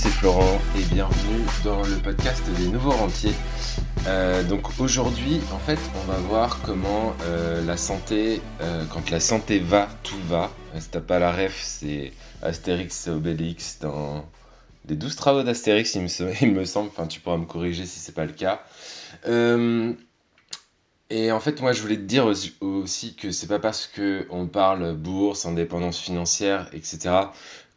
c'est Florent et bienvenue dans le podcast des nouveaux rentiers. Euh, donc aujourd'hui, en fait, on va voir comment euh, la santé, euh, quand la santé va, tout va. Si t'as pas la ref, c'est Astérix et Obélix dans les 12 travaux d'Astérix, il, me, il me semble. Enfin, tu pourras me corriger si c'est pas le cas. Et en fait, moi, je voulais te dire aussi, que c'est pas parce que on parle bourse, indépendance financière, etc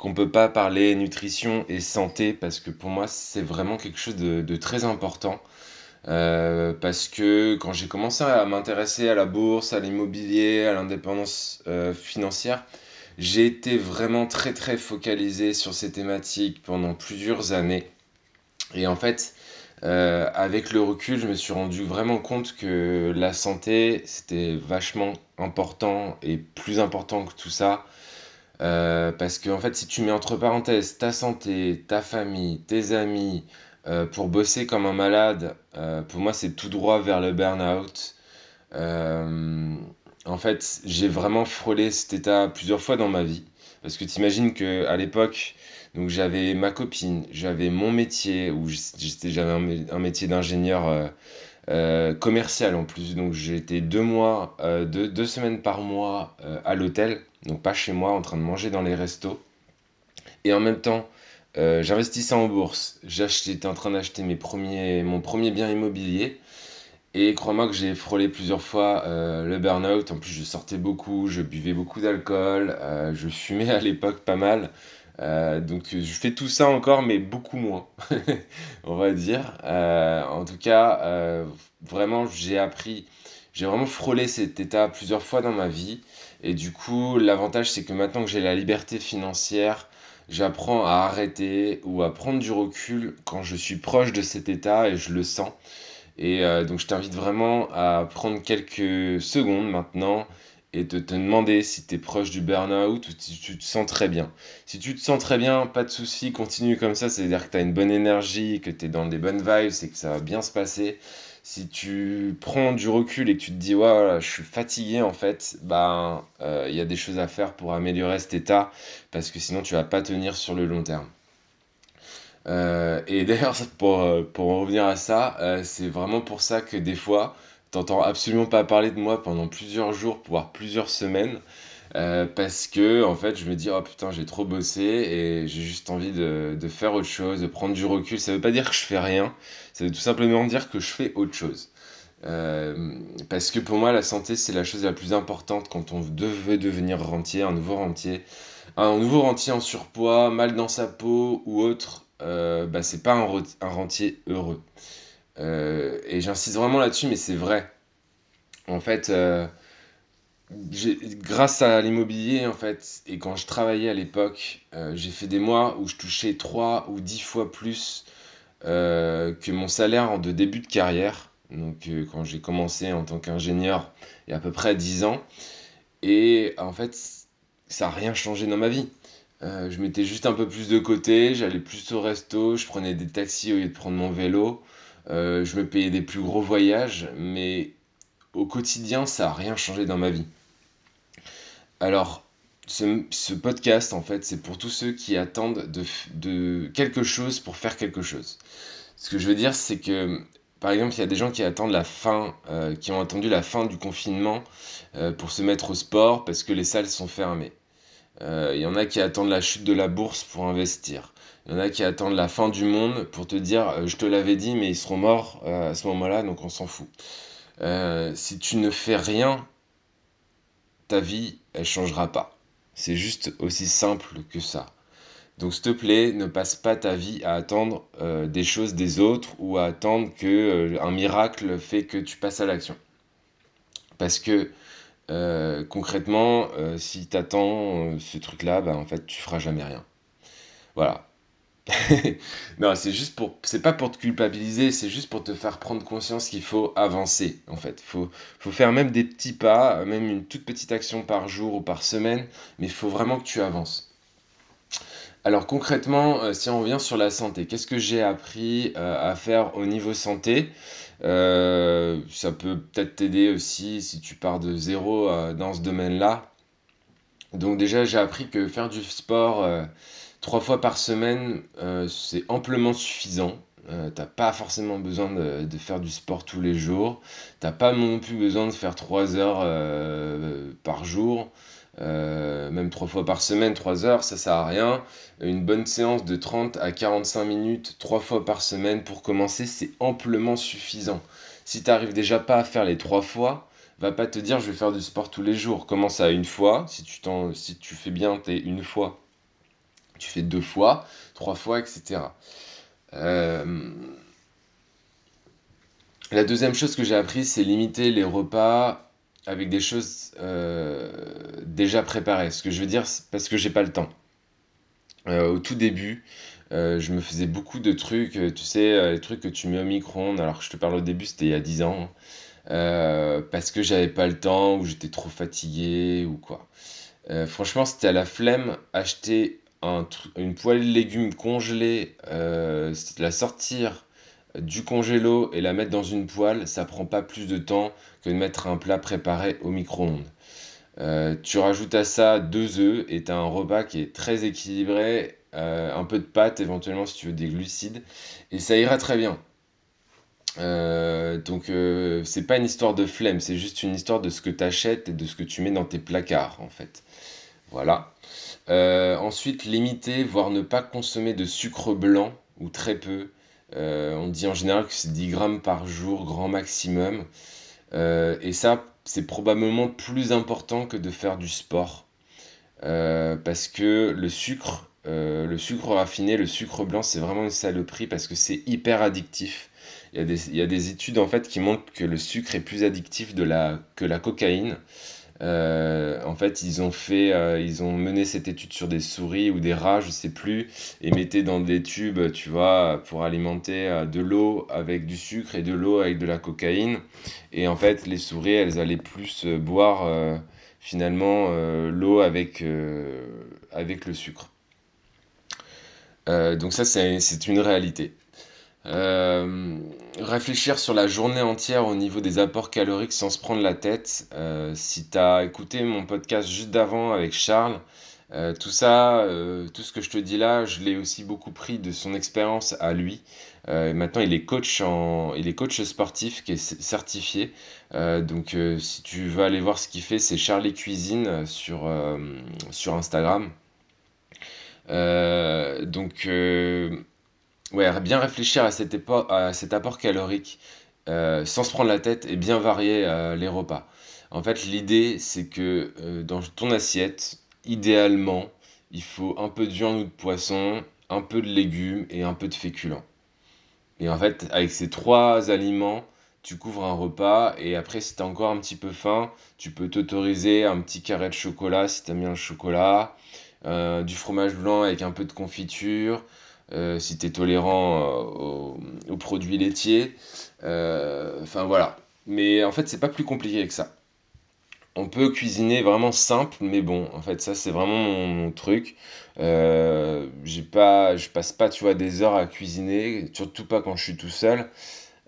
qu'on peut pas parler nutrition et santé parce que pour moi c'est vraiment quelque chose de, très important. Euh, parce que quand j'ai commencé à m'intéresser à la bourse, à l'immobilier, à l'indépendance euh, financière, j'ai été vraiment très très focalisé sur ces thématiques pendant plusieurs années. Et en fait, euh, avec le recul, je me suis rendu vraiment compte que la santé, c'était vachement important et plus important que tout ça. Euh, parce que en fait, si tu mets entre parenthèses ta santé, ta famille, tes amis, euh, pour bosser comme un malade, pour moi, c'est tout droit vers le burn-out. en fait, j'ai vraiment frôlé cet état plusieurs fois dans ma vie. Parce que tu imagines qu'à l'époque, donc j'avais ma copine, j'avais mon métier, où j'avais un, métier d'ingénieur commercial en plus. Donc j'étais deux mois, deux, semaines par mois à l'hôtel donc pas chez moi en train de manger dans les restos. Et en même temps, euh, j'investissais en bourse, j'étais en train d'acheter mon premier bien immobilier. Et crois-moi que j'ai frôlé plusieurs fois euh, le burn-out. En plus, je sortais beaucoup, je buvais beaucoup d'alcool, euh, je fumais à l'époque pas mal. donc, je fais tout ça encore, mais beaucoup moins, on va dire. en tout cas, vraiment, j'ai appris, j'ai vraiment frôlé cet état plusieurs fois dans ma vie. Et du coup, l'avantage, c'est que maintenant que j'ai la liberté financière, j'apprends à arrêter ou à prendre du recul quand je suis proche de cet état et je le sens. Et euh, donc, je t'invite vraiment à prendre quelques secondes maintenant et de te demander si tu es proche du burn-out ou si tu te sens très bien. Si tu te sens très bien, pas de souci, continue comme ça, c'est-à-dire que tu as une bonne énergie, que tu es dans des bonnes vibes et que ça va bien se passer si tu prends du recul et que tu te dis, ouais, je suis fatigué en fait, ben, euh, il y a des choses à faire pour améliorer cet état parce que sinon tu vas pas tenir sur le long terme. Euh, et d'ailleurs, pour, euh, pour en revenir à ça, c'est vraiment pour ça que des fois, t'entends absolument pas parler de moi pendant plusieurs jours, voire plusieurs semaines. Euh, parce que en fait je me dis oh putain j'ai trop bossé et j'ai juste envie de, de, faire autre chose, de prendre du recul. Ça veut pas dire que je fais rien, ça veut tout simplement dire que je fais autre chose. Euh, parce que pour moi la santé c'est la chose la plus importante quand on veut devenir rentier, un nouveau rentier. Un nouveau rentier en surpoids, mal dans sa peau ou autre, euh, bah, c'est pas un, rentier heureux. Euh, et j'insiste vraiment là-dessus mais c'est vrai. En fait grâce à l'immobilier en fait et quand je travaillais à l'époque euh, j'ai fait des mois où je touchais 3 ou 10 fois plus euh, que mon salaire en de début de carrière donc euh, quand j'ai commencé en tant qu'ingénieur il y a à peu près 10 ans et en fait ça n'a rien changé dans ma vie je mettais juste un peu plus de côté j'allais plus au resto je prenais des taxis au lieu de prendre mon vélo je me payais des plus gros voyages mais au quotidien, ça n'a rien changé dans ma vie. Alors, ce, podcast, en fait, c'est pour tous ceux qui attendent de, quelque chose pour faire quelque chose. Ce que je veux dire, c'est que, par exemple, il y a des gens qui attendent la fin, euh, qui ont attendu la fin du confinement euh, pour se mettre au sport parce que les salles sont fermées. Euh, il y en a qui attendent la chute de la bourse pour investir. Il y en a qui attendent la fin du monde pour te dire, je te l'avais dit, mais ils seront morts à ce moment-là, donc on s'en fout. Euh, si tu ne fais rien, ta vie, elle changera pas. C'est juste aussi simple que ça. Donc s'il te plaît, ne passe pas ta vie à attendre euh, des choses des autres ou à attendre que euh, un miracle fait que tu passes à l'action. Parce que concrètement, si tu attends ce truc-là, bah, en fait, tu feras jamais rien. Voilà. non, c'est juste pour, c'est pas pour te culpabiliser, c'est juste pour te faire prendre conscience qu'il faut avancer, en fait. Faut, faut faire même des petits pas, même une toute petite action par jour ou par semaine, mais il faut vraiment que tu avances. Alors concrètement, euh, si on revient sur la santé, qu'est-ce que j'ai appris euh, à faire au niveau santé? Euh, Ça peut peut-être t'aider aussi si tu pars de zéro dans ce domaine-là. Donc déjà, j'ai appris que faire du sport trois fois par semaine, c'est amplement suffisant. Euh, t'as pas forcément besoin de, faire du sport tous les jours. T'as pas non plus besoin de faire 3 heures par jour. Euh, même trois fois par semaine, 3 heures, ça sert à rien. Une bonne séance de 30 à 45 minutes, trois fois par semaine pour commencer, c'est amplement suffisant. Si tu n'arrives déjà pas à faire les trois fois, va pas te dire je vais faire du sport tous les jours. Commence à une fois, si tu, si tu fais bien, t'es une fois, tu fais deux fois, trois fois, etc. Euh, La deuxième chose que j'ai appris, c'est limiter les repas avec des choses euh, déjà préparées. Ce que je veux dire, parce que j'ai pas le temps. Euh, au tout début, euh, je me faisais beaucoup de trucs, tu sais, les trucs que tu mets au micro-ondes. Alors que je te parle au début, c'était il y a 10 ans. Euh, parce que j'avais pas le temps, ou j'étais trop fatigué, ou quoi. Franchement, c'était à la flemme acheter un une poêlée de légumes congelée, euh, la sortir du congélo et la mettre dans une poêle, ça prend pas plus de temps que de mettre un plat préparé au micro-ondes. Euh, tu rajoutes à ça deux œufs et tu as un repas qui est très équilibré, euh, un peu de pâtes éventuellement si tu veux des glucides, et ça ira très bien. Euh, donc euh, c'est pas une histoire de flemme, c'est juste une histoire de ce que tu achètes et de ce que tu mets dans tes placards en fait. Voilà. Ensuite, limiter, voire ne pas consommer de sucre blanc ou très peu. Euh, on dit en général que c'est 10 grammes par jour, grand maximum. Euh, et ça, c'est probablement plus important que de faire du sport. Euh, parce que le sucre, le sucre raffiné, le sucre blanc, c'est vraiment une saloperie parce que c'est hyper addictif. Il y a des, y a des études en fait qui montrent que le sucre est plus addictif de la, que la cocaïne. Euh, en fait, ils ont fait, euh, ils ont mené cette étude sur des souris ou des rats, je sais plus, et mettaient dans des tubes, tu vois, pour alimenter euh, de l'eau avec du sucre et de l'eau avec de la cocaïne. Et en fait, les souris, elles allaient plus boire finalement l'eau avec, avec le sucre. Donc ça, c'est une réalité. Euh, réfléchir sur la journée entière au niveau des apports caloriques sans se prendre la tête. Euh, si tu as écouté mon podcast juste d'avant avec Charles, euh, tout ça, tout ce que je te dis là, je l'ai aussi beaucoup pris de son expérience à lui. Maintenant, il est coach il est coach sportif qui est certifié. Donc, si tu veux aller voir ce qu'il fait, c'est Charlie Cuisine sur, sur Instagram. Donc, Ouais, bien réfléchir à cet, apport calorique euh, sans se prendre la tête et bien varier euh, les repas. En fait, l'idée, c'est que euh, dans ton assiette, idéalement, il faut un peu de viande ou de poisson, un peu de légumes et un peu de féculents. Et en fait, avec ces trois aliments, tu couvres un repas et après, si t'as encore un petit peu faim, tu peux t'autoriser un petit carré de chocolat si t'aimes bien le chocolat, du fromage blanc avec un peu de confiture si tu es tolérant euh, aux, produits laitiers. Euh, Enfin voilà. Mais en fait, c'est pas plus compliqué que ça. On peut cuisiner vraiment simple, mais bon, en fait, ça c'est vraiment mon, truc. Euh, j'ai pas, je passe pas, tu vois, des heures à cuisiner, surtout pas quand je suis tout seul.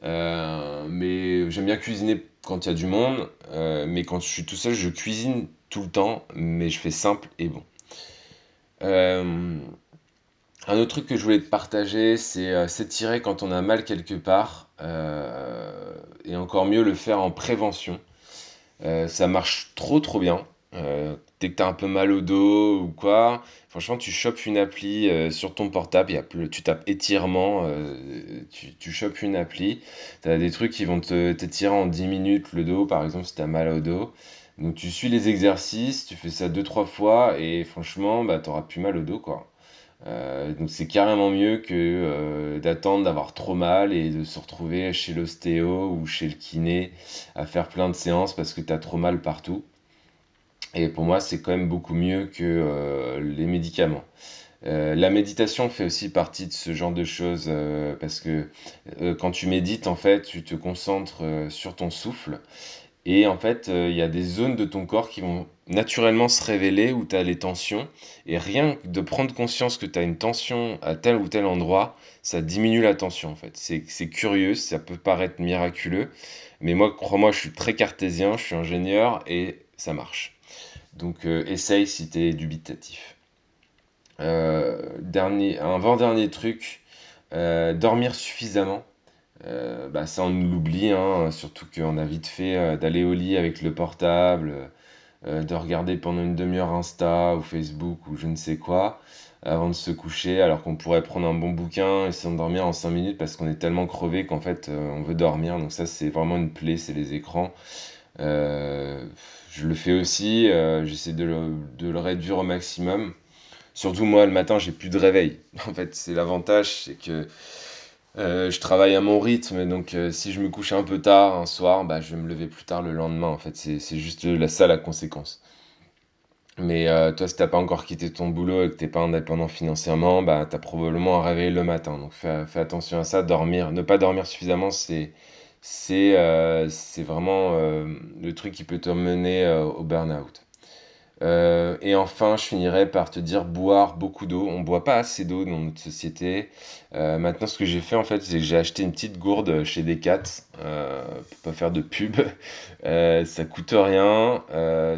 Euh, mais j'aime bien cuisiner quand il y a du monde, euh, mais quand je suis tout seul, je cuisine tout le temps, mais je fais simple et bon. Un autre truc que je voulais te partager, c'est euh, s'étirer quand on a mal quelque part, euh, et encore mieux le faire en prévention. Euh, ça marche trop trop bien. Dès que t'as un peu mal au dos ou quoi, franchement, tu chopes une appli sur ton portable, y a, tu tapes étirement, tu, chopes une appli, t'as des trucs qui vont t'étirer en 10 minutes le dos, par exemple, si t'as mal au dos. Donc tu suis les exercices, tu fais ça deux trois fois, et franchement, bah, t'auras plus mal au dos, quoi. Euh, donc c'est carrément mieux que euh, d'attendre d'avoir trop mal et de se retrouver chez l'ostéo ou chez le kiné à faire plein de séances parce que t'as trop mal partout. Et pour moi, c'est quand même beaucoup mieux que euh, les médicaments. La méditation fait aussi partie de ce genre de choses parce que quand tu médites, en fait, tu te concentres sur ton souffle et en fait, euh, il y a des zones de ton corps qui vont naturellement se révéler où tu as les tensions. Et rien que de prendre conscience que tu as une tension à tel ou tel endroit, ça diminue la tension en fait. C'est, curieux, ça peut paraître miraculeux. Mais moi, crois-moi, je suis très cartésien, je suis ingénieur et ça marche. Donc euh, essaye si tu es dubitatif. dernier, un avant-dernier truc, dormir suffisamment. Bah ça on l'oublie, hein, surtout qu'on a vite fait d'aller au lit avec le portable, de regarder pendant une demi-heure Insta ou Facebook ou je ne sais quoi avant de se coucher, alors qu'on pourrait prendre un bon bouquin et s'endormir en 5 minutes parce qu'on est tellement crevé qu'en fait euh, on veut dormir. Donc ça c'est vraiment une plaie, c'est les écrans. Euh, je le fais aussi, euh, j'essaie de de le, réduire au maximum. Surtout moi le matin j'ai plus de réveil. En fait c'est l'avantage, c'est que je travaille à mon rythme, donc si je me couche un peu tard un soir, bah, je vais me lever plus tard le lendemain. En fait c'est juste la, ça la conséquence. Mais euh, toi, si t'as pas encore quitté ton boulot et que t'es pas indépendant financièrement, bah, t'as probablement un réveil le matin. Donc fais, attention à ça. Dormir, ne pas dormir suffisamment, c'est c'est euh, vraiment euh, le truc qui peut te mener au burn-out. Euh, et enfin, je finirai par te dire boire beaucoup d'eau. On ne boit pas assez d'eau dans notre société. Euh, maintenant, ce que j'ai fait en fait, c'est que j'ai acheté une petite gourde chez Decat, euh, pour pas faire de pub. Euh, ça coûte rien.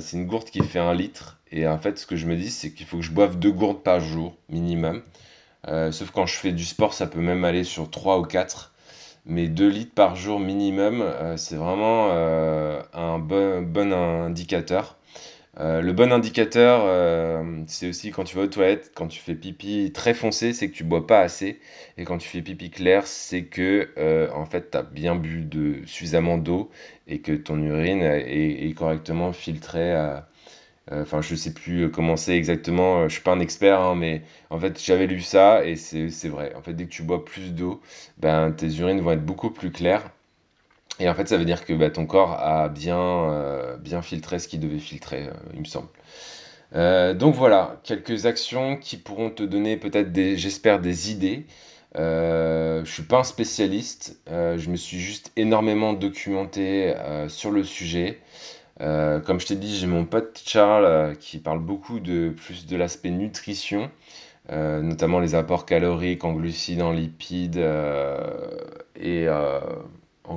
c'est une gourde qui fait un litre. Et en fait, ce que je me dis, c'est qu'il faut que je boive deux gourdes par jour minimum. sauf quand je fais du sport, ça peut même aller sur 3 ou 4. Mais 2 litres par jour minimum, c'est vraiment un bon, bon indicateur. Euh, le bon indicateur, euh, c'est aussi quand tu vas aux toilettes, quand tu fais pipi très foncé, c'est que tu bois pas assez. Et quand tu fais pipi clair, c'est que euh, en fait, tu as bien bu suffisamment d'eau et que ton urine est, correctement filtrée. Enfin, je sais plus comment c'est exactement, je suis pas un expert, hein, mais en fait, j'avais lu ça et c'est vrai. En fait, dès que tu bois plus d'eau, ben, tes urines vont être beaucoup plus claires et en fait, ça veut dire que bah, ton corps a bien, euh, bien filtré ce qu'il devait filtrer, euh, il me semble. Euh, donc voilà, quelques actions qui pourront te donner peut-être des, j'espère, des idées. Je suis pas un spécialiste, je me suis juste énormément documenté sur le sujet. comme je t'ai dit, j'ai mon pote Charles qui parle beaucoup de plus de l'aspect nutrition, notamment les apports caloriques en glucides, en lipides et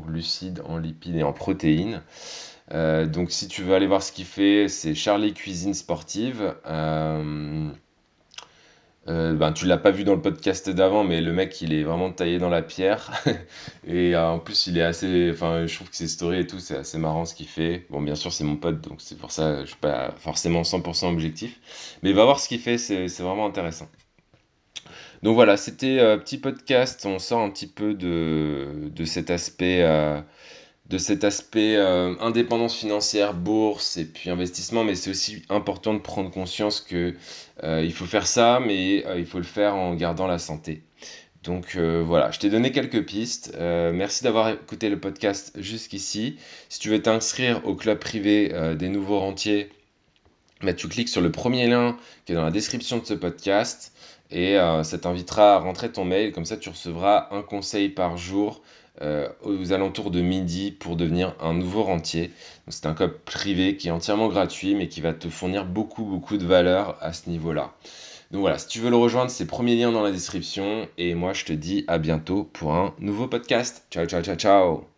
glucides, en lipides et en protéines. Euh, donc si tu veux aller voir ce qu'il fait, c'est Charlie Cuisine Sportive. Euh, euh, ben, tu l'as pas vu dans le podcast d'avant, mais le mec il est vraiment taillé dans la pierre. et en plus il est assez. Enfin, je trouve que ses stories et tout, c'est assez marrant ce qu'il fait. Bon, bien sûr, c'est mon pote, donc c'est pour ça je suis pas forcément 100% objectif. Mais va voir ce qu'il fait, c'est vraiment intéressant. Donc voilà, c'était un euh, petit podcast. On sort un petit peu de, cet aspect, euh, euh, indépendance financière, bourse et puis investissement. Mais c'est aussi important de prendre conscience que il faut faire ça, mais il faut le faire en gardant la santé. Donc voilà, je t'ai donné quelques pistes. merci d'avoir écouté le podcast jusqu'ici. Si tu veux t'inscrire au club privé des nouveaux rentiers, bah, tu cliques sur le premier lien qui est dans la description de ce podcast et euh, ça t'invitera à rentrer ton mail, comme ça tu recevras un conseil par jour euh, aux alentours de midi pour devenir un nouveau rentier. C'est un club privé qui est entièrement gratuit mais qui va te fournir beaucoup beaucoup de valeur à ce niveau-là. Donc voilà, si tu veux le rejoindre, c'est premier lien dans la description et moi je te dis à bientôt pour un nouveau podcast. Ciao ciao ciao ciao